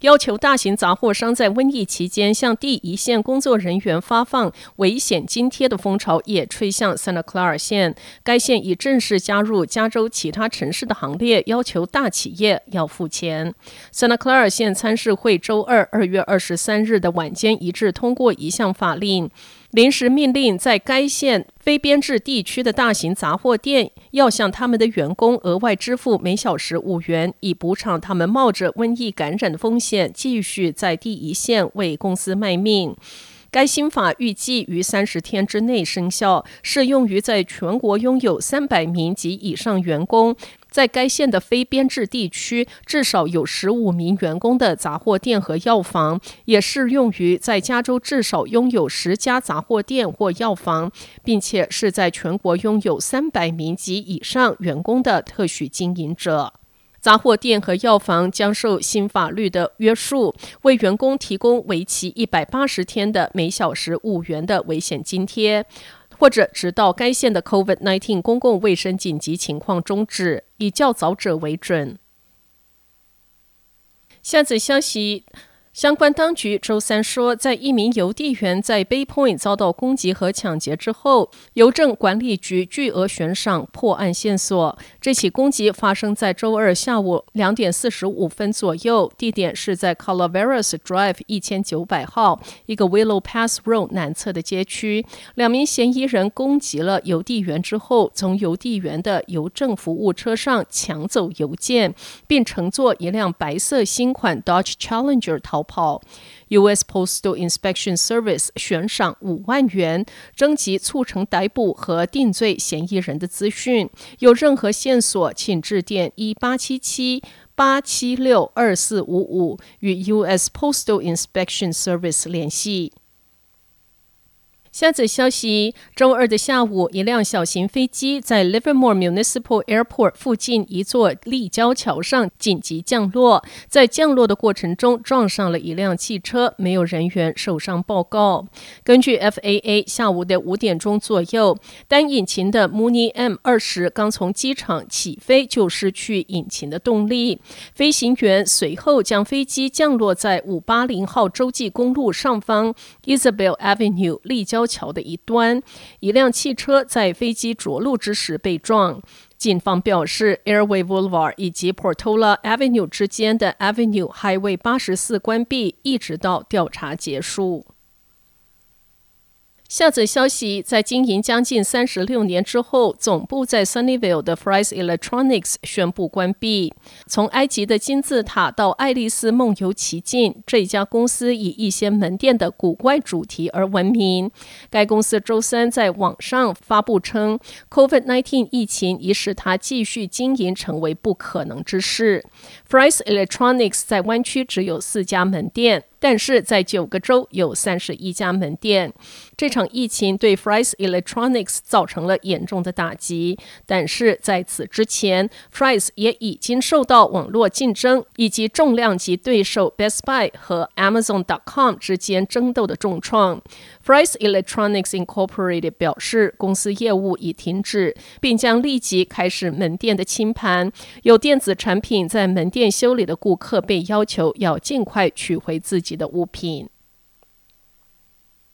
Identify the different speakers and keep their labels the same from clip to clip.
Speaker 1: 要求大型杂货商在瘟疫期间向第一线工作人员发放危险津贴的风潮也吹向圣塔克拉尔县。该县已正式加入加州其他城市的行列，要求大企业要付钱。圣塔克拉尔县参事会周二二月二十三日的晚间一致通过一项法令。临时命令在该县非编制地区的大型杂货店要向他们的员工额外支付每小时五元，以补偿他们冒着瘟疫感染的风险继续在第一线为公司卖命。该新法预计于三十天之内生效，适用于在全国拥有三百名及以上员工。在该县的非编制地区，至少有十五名员工的杂货店和药房，也适用于在加州至少拥有十家杂货店或药房，并且是在全国拥有三百名及以上员工的特许经营者。杂货店和药房将受新法律的约束，为员工提供为期一百八十天的每小时五元的危险津贴。或者直到该县的 COVID-19 公共卫生紧急情况终止，以较早者为准。下则消息。相关当局周三说，在一名邮递员在 Bay Point 遭到攻击和抢劫之后，邮政管理局巨额悬赏破案线索。这起攻击发生在周二下午两点四十五分左右，地点是在 Calaveras Drive 一千九百号一个 Willow Pass Road 南侧的街区。两名嫌疑人攻击了邮递员之后，从邮递员的邮政服务车上抢走邮件，并乘坐一辆白色新款 Dodge Challenger 逃跑，U.S. Postal Inspection Service 悬赏五万元，征集促成逮捕和定罪嫌疑人的资讯。有任何线索，请致电一八七七八七六二四五五与 U.S. Postal Inspection Service 联系。下则消息：周二的下午，一辆小型飞机在 Livermore Municipal Airport 附近一座立交桥上紧急降落，在降落的过程中撞上了一辆汽车，没有人员受伤报告。根据 FAA，下午的五点钟左右，单引擎的 Mooney M 二十刚从机场起飞就失去引擎的动力，飞行员随后将飞机降落在五八零号洲际公路上方 Isabel Avenue 立交桥的一端，一辆汽车在飞机着陆之时被撞。警方表示，Airway Boulevard 以及 Portola Avenue 之间的 Avenue Highway 八十四关闭，一直到调查结束。下则消息，在经营将近三十六年之后，总部在 Sunnyvale 的 Fry's Electronics 宣布关闭。从埃及的金字塔到爱丽丝梦游奇境，这家公司以一些门店的古怪主题而闻名。该公司周三在网上发布称，COVID-19 疫情已使它继续经营成为不可能之事。Fry's Electronics 在湾区只有四家门店。但是在九个州有三十一家门店。这场疫情对 Fry's Electronics 造成了严重的打击。但是在此之前，Fry's 也已经受到网络竞争以及重量级对手 Best Buy 和 Amazon.com 之间争斗的重创。Fry's Electronics Incorporated 表示，公司业务已停止，并将立即开始门店的清盘。有电子产品在门店修理的顾客被要求要尽快取回自己的物品。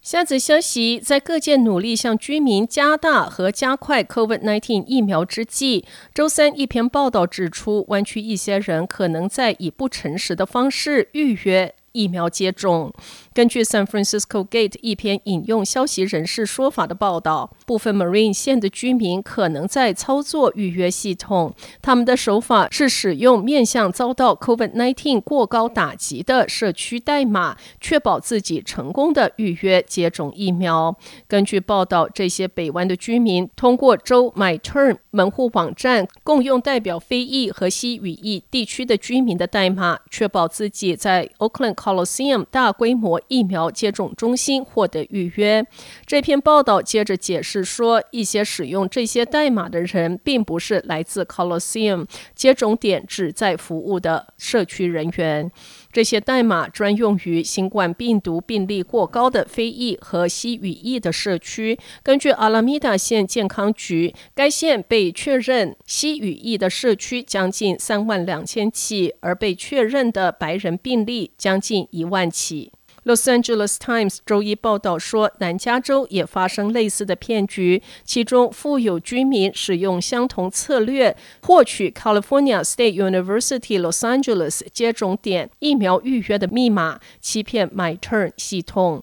Speaker 1: 下则消息，在各界努力向居民加大和加快 COVID-19 疫苗之际，周三一篇报道指出，湾区一些人可能在以不诚实的方式预约。疫苗接种。根据 San Francisco Gate 一篇引用消息人士说法的报道，部分 Marine 县的居民可能在操作预约系统。他们的手法是使用面向遭到 COVID-19 过高打击的社区代码，确保自己成功的预约接种疫苗。根据报道，这些北湾的居民通过州 MyTerm 门户网站，共用代表非裔和西语裔地区的居民的代码，确保自己在 Oakland Colosseum 大规模疫苗接种中心获得预约。这篇报道接着解释说，一些使用这些代码的人并不是来自 Colosseum 接种点旨在服务的社区人员。这些代码专用于新冠病毒病例过高的非裔和西语裔的社区。根据阿拉米达县健康局，该县被确认西语裔的社区将近三万两千起，而被确认的白人病例将近一万起。Los Angeles Times 周一报道说，南加州也发生类似的骗局，其中富有居民使用相同策略获取 California State University Los Angeles 接种点疫苗预约的密码，欺骗 MyTurn 系统。